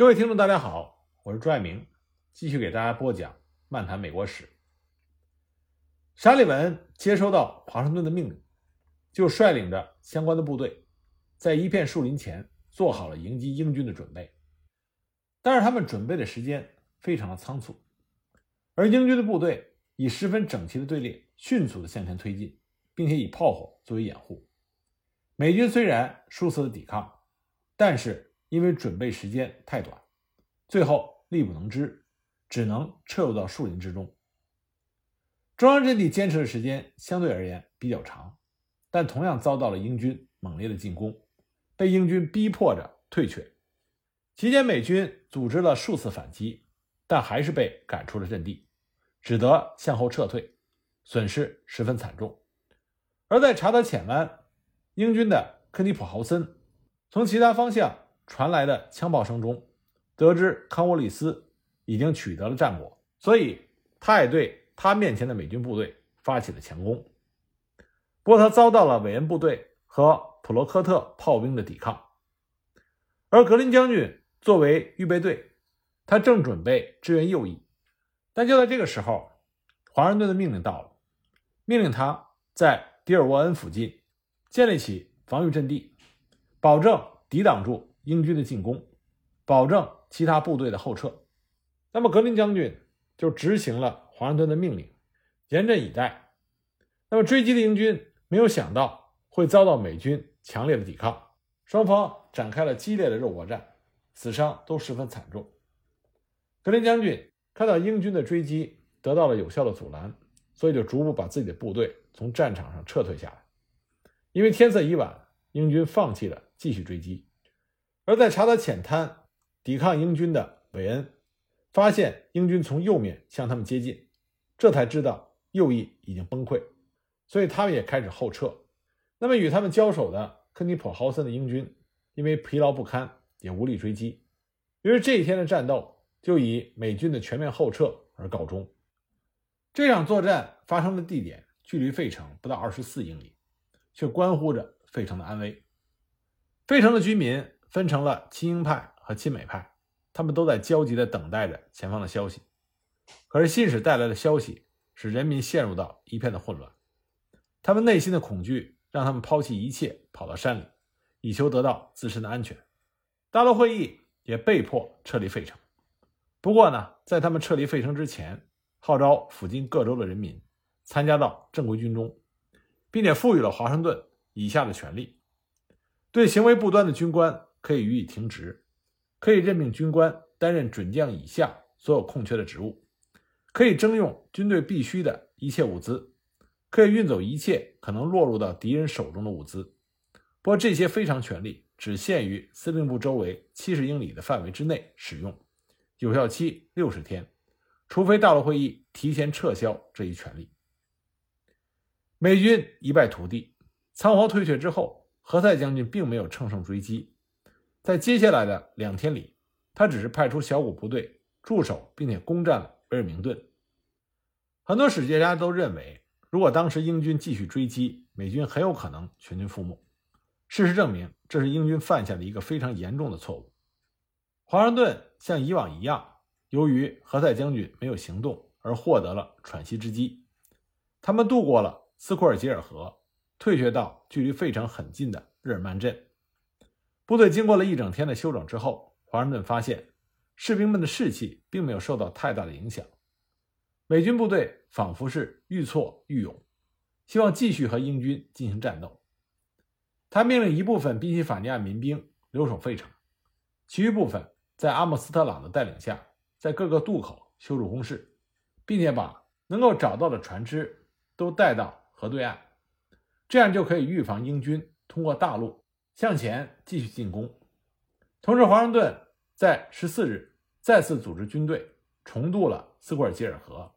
各位听众，大家好，我是朱爱明，继续给大家播讲《漫谈美国史》。沙利文接收到华盛顿的命令，就率领着相关的部队，在一片树林前做好了迎击英军的准备。但是他们准备的时间非常的仓促，而英军的部队以十分整齐的队列，迅速的向前推进，并且以炮火作为掩护。美军虽然数次的抵抗，但是。因为准备时间太短，最后力不能支，只能撤入到树林之中。中央阵地坚持的时间相对而言比较长，但同样遭到了英军猛烈的进攻，被英军逼迫着退却。期间，美军组织了数次反击，但还是被赶出了阵地，只得向后撤退，损失十分惨重。而在查德浅湾，英军的科尼普豪森从其他方向。传来的枪炮声中，得知康沃利斯已经取得了战果，所以他也对他面前的美军部队发起了强攻。不过，他遭到了韦恩部队和普罗科特炮兵的抵抗。而格林将军作为预备队，他正准备支援右翼，但就在这个时候，华盛顿的命令到了，命令他在迪尔沃恩附近建立起防御阵地，保证抵挡住。英军的进攻，保证其他部队的后撤。那么格林将军就执行了华盛顿的命令，严阵以待。那么追击的英军没有想到会遭到美军强烈的抵抗，双方展开了激烈的肉搏战，死伤都十分惨重。格林将军看到英军的追击得到了有效的阻拦，所以就逐步把自己的部队从战场上撤退下来。因为天色已晚，英军放弃了继续追击。而在查德浅滩抵抗英军的韦恩，发现英军从右面向他们接近，这才知道右翼已经崩溃，所以他们也开始后撤。那么与他们交手的科尼普豪森的英军，因为疲劳不堪，也无力追击，于是这一天的战斗就以美军的全面后撤而告终。这场作战发生的地点距离费城不到二十四英里，却关乎着费城的安危。费城的居民。分成了亲英派和亲美派，他们都在焦急地等待着前方的消息。可是信使带来的消息使人民陷入到一片的混乱，他们内心的恐惧让他们抛弃一切，跑到山里，以求得到自身的安全。大陆会议也被迫撤离费城。不过呢，在他们撤离费城之前，号召附近各州的人民参加到正规军中，并且赋予了华盛顿以下的权利：对行为不端的军官。可以予以停职，可以任命军官担任准将以下所有空缺的职务，可以征用军队必须的一切物资，可以运走一切可能落入到敌人手中的物资。不过这些非常权力只限于司令部周围七十英里的范围之内使用，有效期六十天，除非大陆会议提前撤销这一权利。美军一败涂地，仓皇退却之后，何塞将军并没有乘胜追击。在接下来的两天里，他只是派出小股部队驻守，并且攻占了威尔明顿。很多史学家都认为，如果当时英军继续追击，美军很有可能全军覆没。事实证明，这是英军犯下的一个非常严重的错误。华盛顿像以往一样，由于何塞将军没有行动而获得了喘息之机。他们渡过了斯库尔吉尔河，退却到距离费城很近的日耳曼镇。部队经过了一整天的休整之后，华盛顿发现士兵们的士气并没有受到太大的影响。美军部队仿佛是愈挫愈勇，希望继续和英军进行战斗。他命令一部分宾夕法尼亚民兵留守费城，其余部分在阿姆斯特朗的带领下，在各个渡口修筑工事，并且把能够找到的船只都带到河对岸，这样就可以预防英军通过大陆。向前继续进攻。同时，华盛顿在十四日再次组织军队重渡了斯库尔吉尔河，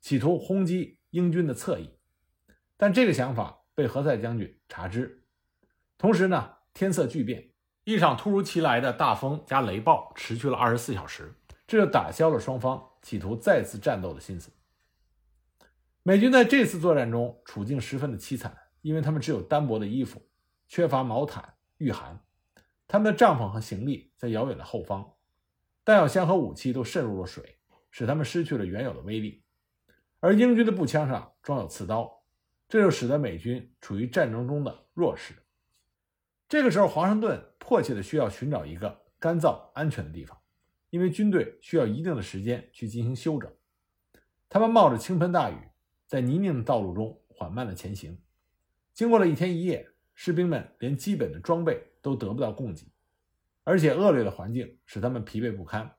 企图轰击英军的侧翼。但这个想法被何塞将军察知。同时呢，天色巨变，一场突如其来的大风加雷暴持续了二十四小时，这就打消了双方企图再次战斗的心思。美军在这次作战中处境十分的凄惨，因为他们只有单薄的衣服，缺乏毛毯。御寒，他们的帐篷和行李在遥远的后方，弹药箱和武器都渗入了水，使他们失去了原有的威力。而英军的步枪上装有刺刀，这就使得美军处于战争中的弱势。这个时候，华盛顿迫切的需要寻找一个干燥、安全的地方，因为军队需要一定的时间去进行休整。他们冒着倾盆大雨，在泥泞的道路中缓慢的前行。经过了一天一夜，士兵们连基本的装备都得不到供给，而且恶劣的环境使他们疲惫不堪。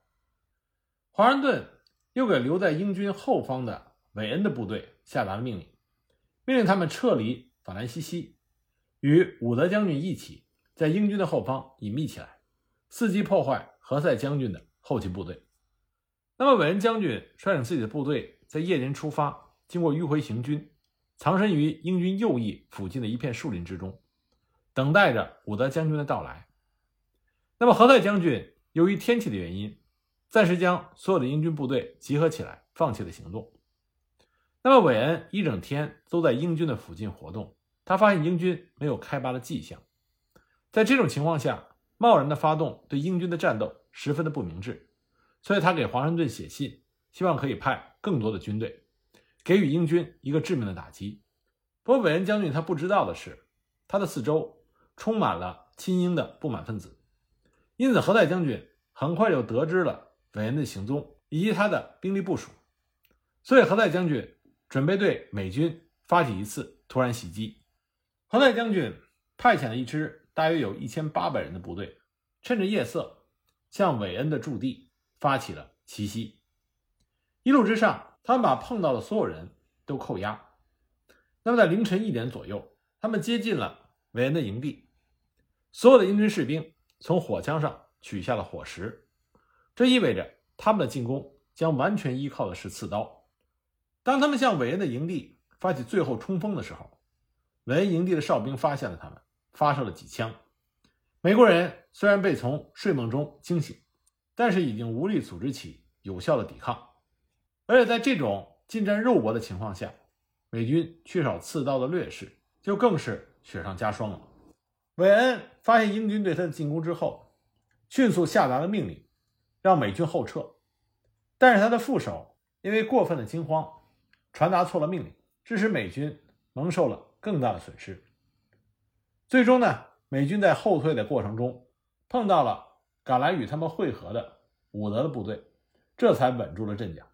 华盛顿又给留在英军后方的韦恩的部队下达了命令，命令他们撤离法兰西西，与伍德将军一起在英军的后方隐秘起来，伺机破坏何塞将军的后勤部队。那么，韦恩将军率领自己的部队在夜间出发，经过迂回行军，藏身于英军右翼附近的一片树林之中，等待着伍德将军的到来。那么，何塞将军由于天气的原因，暂时将所有的英军部队集合起来，放弃了行动。那么，韦恩一整天都在英军的附近活动，他发现英军没有开拔的迹象。在这种情况下，贸然的发动对英军的战斗十分的不明智。所以他给华盛顿写信，希望可以派更多的军队，给予英军一个致命的打击。不过，韦恩将军他不知道的是，他的四周充满了亲英的不满分子，因此何塞将军很快就得知了韦恩的行踪以及他的兵力部署。所以，何塞将军准备对美军发起一次突然袭击。何塞将军派遣了一支大约有一千八百人的部队，趁着夜色向韦恩的驻地。发起了奇袭，一路之上，他们把碰到的所有人都扣押。那么，在凌晨一点左右，他们接近了韦恩的营地，所有的英军士兵从火枪上取下了火石，这意味着他们的进攻将完全依靠的是刺刀。当他们向韦恩的营地发起最后冲锋的时候，韦恩营地的哨兵发现了他们，发射了几枪。美国人虽然被从睡梦中惊醒。但是已经无力组织起有效的抵抗，而且在这种近战肉搏的情况下，美军缺少刺刀的劣势就更是雪上加霜了。韦恩发现英军对他的进攻之后，迅速下达了命令，让美军后撤。但是他的副手因为过分的惊慌，传达错了命令，致使美军蒙受了更大的损失。最终呢，美军在后退的过程中碰到了。赶来与他们会合的伍德的部队，这才稳住了阵脚。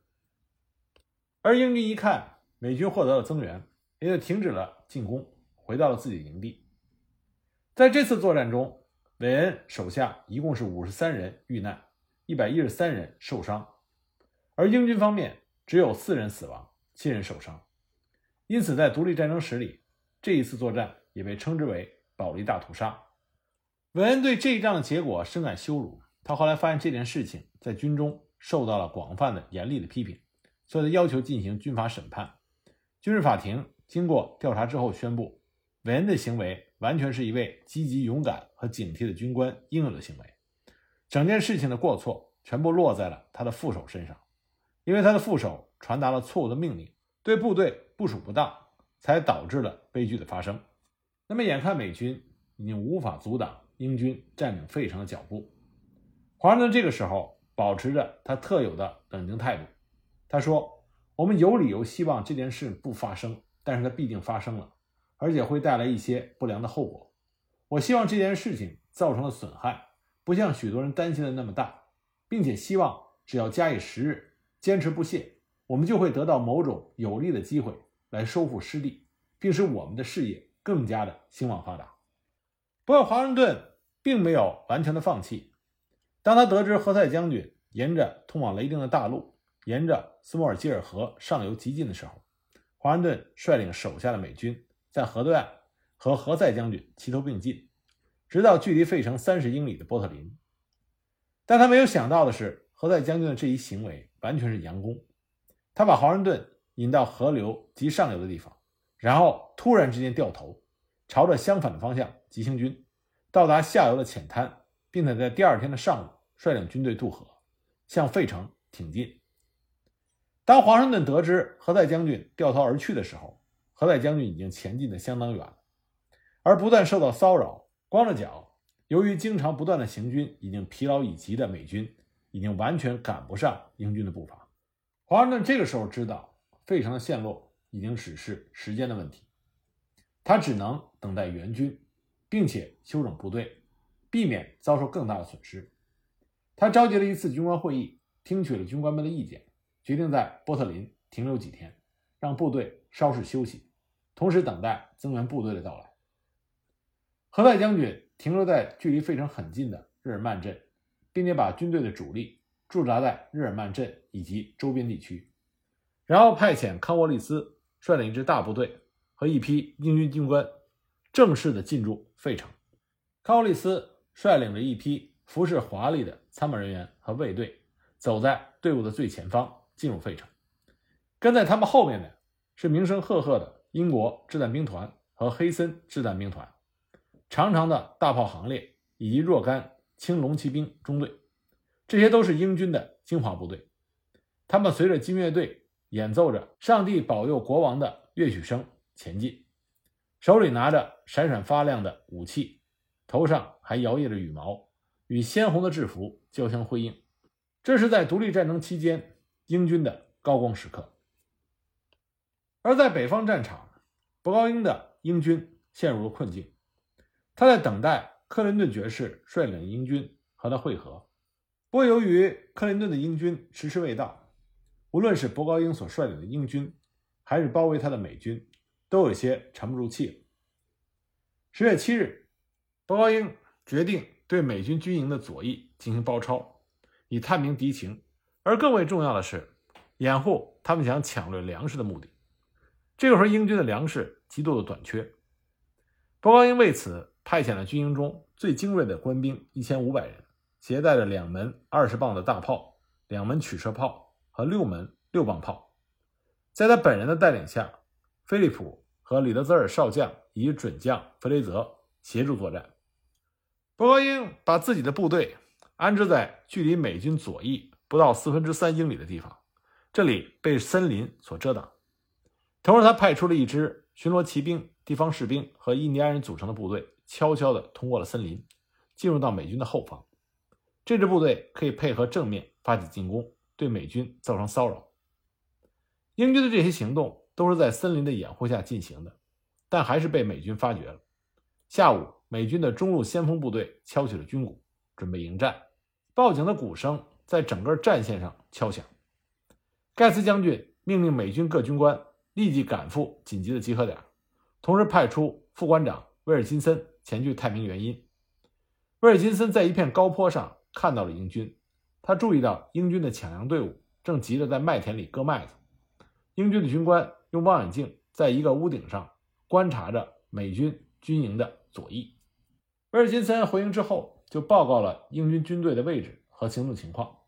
而英军一看美军获得了增援，也就停止了进攻，回到了自己营地。在这次作战中，韦恩手下一共是五十三人遇难，一百一十三人受伤，而英军方面只有四人死亡，七人受伤。因此，在独立战争史里，这一次作战也被称之为“保利大屠杀”。韦恩对这一仗的结果深感羞辱。他后来发现这件事情在军中受到了广泛的严厉的批评，所以他要求进行军法审判。军事法庭经过调查之后宣布，韦恩的行为完全是一位积极、勇敢和警惕的军官应有的行为。整件事情的过错全部落在了他的副手身上，因为他的副手传达了错误的命令，对部队部署不当，才导致了悲剧的发生。那么，眼看美军已经无法阻挡。英军占领费城的脚步，华盛顿这个时候保持着他特有的冷静态度。他说：“我们有理由希望这件事不发生，但是它必定发生了，而且会带来一些不良的后果。我希望这件事情造成的损害不像许多人担心的那么大，并且希望只要假以时日，坚持不懈，我们就会得到某种有利的机会来收复失地，并使我们的事业更加的兴旺发达。”不过，华盛顿并没有完全的放弃。当他得知何塞将军沿着通往雷丁的大路，沿着斯莫尔基尔河上游急进的时候，华盛顿率领手下的美军在河对岸和何塞将军齐头并进，直到距离费城三十英里的波特林。但他没有想到的是，何塞将军的这一行为完全是佯攻。他把华盛顿引到河流及上游的地方，然后突然之间掉头。朝着相反的方向急行军，到达下游的浅滩，并且在第二天的上午率领军队渡河，向费城挺进。当华盛顿得知何塞将军掉头而去的时候，何塞将军已经前进的相当远了，而不断受到骚扰、光着脚，由于经常不断的行军已经疲劳已极的美军，已经完全赶不上英军的步伐。华盛顿这个时候知道费城的陷落已经只是时间的问题，他只能等待援军，并且休整部队，避免遭受更大的损失。他召集了一次军官会议，听取了军官们的意见，决定在波特林停留几天，让部队稍事休息，同时等待增援部队的到来。何塞将军停留在距离费城很近的日耳曼镇，并且把军队的主力。驻扎在日耳曼镇以及周边地区，然后派遣康沃利斯率领一支大部队和一批英军军官，正式的进驻费城。康沃利斯率领着一批服饰华丽的参谋人员和卫队，走在队伍的最前方进入费城。跟在他们后面的是名声赫赫的英国掷弹兵团和黑森掷弹兵团，长长的大炮行列以及若干青龙骑兵中队。这些都是英军的精华部队，他们随着军乐队演奏着《上帝保佑国王》的乐曲声前进，手里拿着闪闪发亮的武器，头上还摇曳着羽毛，与鲜红的制服交相辉映。这是在独立战争期间英军的高光时刻。而在北方战场，博高英的英军陷入了困境，他在等待克林顿爵士率领英军和他会合。不过，由于克林顿的英军迟迟未到，无论是博高英所率领的英军，还是包围他的美军，都有些沉不住气了。十月七日，博高英决定对美军军营的左翼进行包抄，以探明敌情，而更为重要的是，掩护他们想抢掠粮食的目的。这个时候，英军的粮食极度的短缺，伯高英为此派遣了军营中最精锐的官兵一千五百人。携带着两门二十磅的大炮、两门曲射炮和六门六磅炮，在他本人的带领下，菲利普和里德泽尔少将以及准将弗雷泽协助作战。伯高英把自己的部队安置在距离美军左翼不到四分之三英里的地方，这里被森林所遮挡。同时，他派出了一支巡逻骑兵、地方士兵和印第安人组成的部队，悄悄地通过了森林，进入到美军的后方。这支部队可以配合正面发起进攻，对美军造成骚扰。英军的这些行动都是在森林的掩护下进行的，但还是被美军发觉了。下午，美军的中路先锋部队敲起了军鼓，准备迎战。报警的鼓声在整个战线上敲响。盖茨将军命令美军各军官立即赶赴紧急的集合点，同时派出副官长威尔金森前去探明原因。威尔金森在一片高坡上。看到了英军，他注意到英军的抢粮队伍正急着在麦田里割麦子。英军的军官用望远镜在一个屋顶上观察着美军军营的左翼。威尔金森回营之后，就报告了英军军队的位置和行动情况。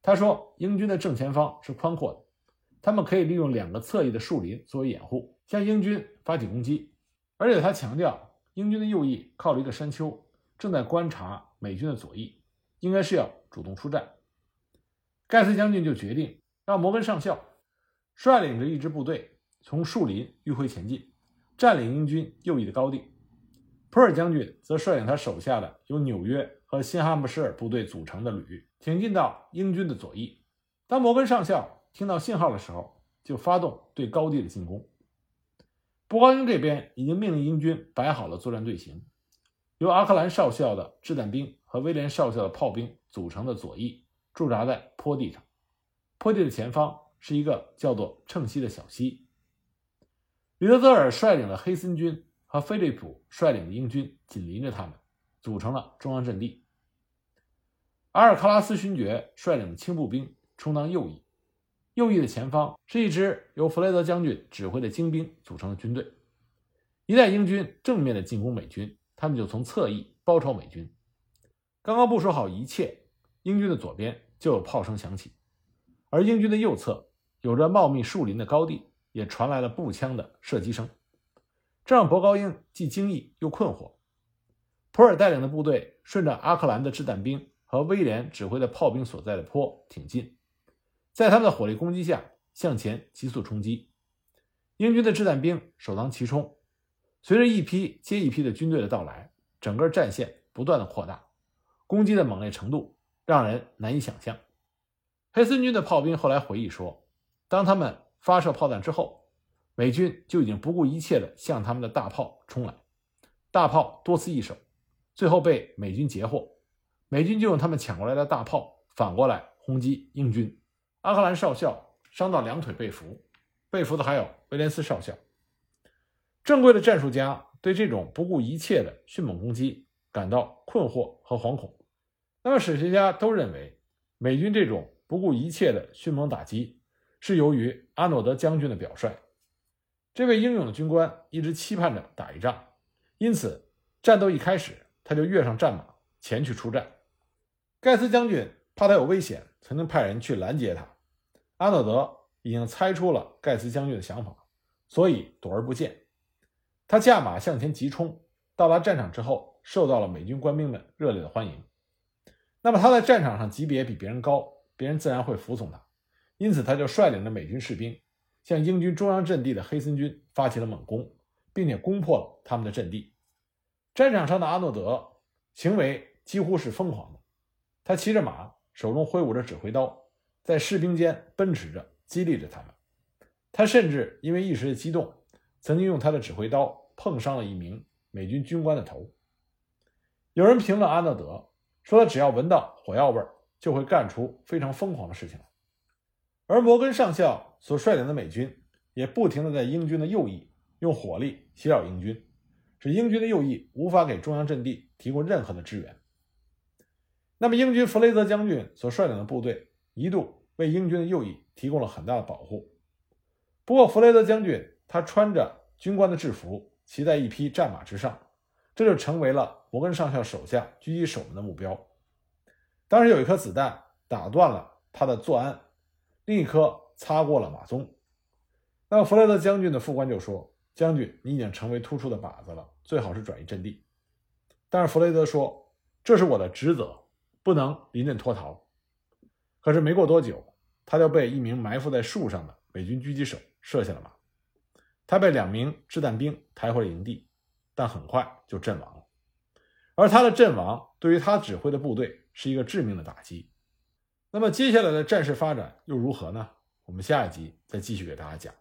他说，英军的正前方是宽阔的，他们可以利用两个侧翼的树林作为掩护，向英军发起攻击。而且他强调，英军的右翼靠了一个山丘，正在观察美军的左翼。应该是要主动出战，盖茨将军就决定让摩根上校率领着一支部队从树林迂回前进，占领英军右翼的高地。普尔将军则率领他手下的由纽约和新罕布什尔部队组成的旅挺进到英军的左翼。当摩根上校听到信号的时候，就发动对高地的进攻。布高英这边已经命令英军摆好了作战队形，由阿克兰少校的掷弹兵。和威廉少校的炮兵组成的左翼驻扎在坡地上，坡地的前方是一个叫做称西的小溪。里德泽尔率领的黑森军和菲利普率领的英军紧邻着他们，组成了中央阵地。阿尔卡拉斯勋爵率领的轻步兵充当右翼，右翼的前方是一支由弗雷德将军指挥的精兵组成的军队。一旦英军正面的进攻美军，他们就从侧翼包抄美军。刚刚部署好一切，英军的左边就有炮声响起，而英军的右侧有着茂密树林的高地也传来了步枪的射击声，这让博高英既惊异又困惑。普尔带领的部队顺着阿克兰的掷弹兵和威廉指挥的炮兵所在的坡挺进，在他们的火力攻击下向前急速冲击。英军的掷弹兵首当其冲，随着一批接一批的军队的到来，整个战线不断的扩大。攻击的猛烈程度让人难以想象。黑森军的炮兵后来回忆说，当他们发射炮弹之后，美军就已经不顾一切地向他们的大炮冲来，大炮多次易手，最后被美军截获。美军就用他们抢过来的大炮反过来轰击英军。阿克兰少校伤到两腿被俘，被俘的还有威廉斯少校。正规的战术家对这种不顾一切的迅猛攻击感到困惑和惶恐。那么史学家都认为，美军这种不顾一切的迅猛打击是由于阿诺德将军的表率。这位英勇的军官一直期盼着打一仗，因此战斗一开始他就跃上战马前去出战。盖茨将军怕他有危险，曾经派人去拦截他。阿诺德已经猜出了盖茨将军的想法，所以躲而不见。他驾马向前急冲，到达战场之后，受到了美军官兵们热烈的欢迎。那么他在战场上级别比别人高，别人自然会服从他，因此他就率领着美军士兵向英军中央阵地的黑森军发起了猛攻，并且攻破了他们的阵地。战场上的阿诺德行为几乎是疯狂的。他骑着马，手中挥舞着指挥刀，在士兵间奔驰着，激励着他们。他甚至因为一时的激动，曾经用他的指挥刀碰伤了一名美军军官的头。有人评论阿诺德说：“他只要闻到火药味儿，就会干出非常疯狂的事情来。”而摩根上校所率领的美军也不停地在英军的右翼用火力袭扰英军，使英军的右翼无法给中央阵地提供任何的支援。那么，英军弗雷泽将军所率领的部队一度为英军的右翼提供了很大的保护。不过，弗雷泽将军他穿着军官的制服，骑在一匹战马之上，这就成为了摩根上校手下狙击手们的目标。当时有一颗子弹打断了他的坐鞍，另一颗擦过了马鬃。那么，弗雷泽将军的副官就说：“将军，你已经成为突出的靶子了，最好是转移阵地。”但是弗雷泽说：“这是我的职责。”不能临阵脱逃，可是没过多久，他就被一名埋伏在树上的美军狙击手射下了马，他被两名掷弹兵抬回了营地，但很快就阵亡了。而他的阵亡对于他指挥的部队是一个致命的打击。那么接下来的战事发展又如何呢？我们下一集再继续给大家讲。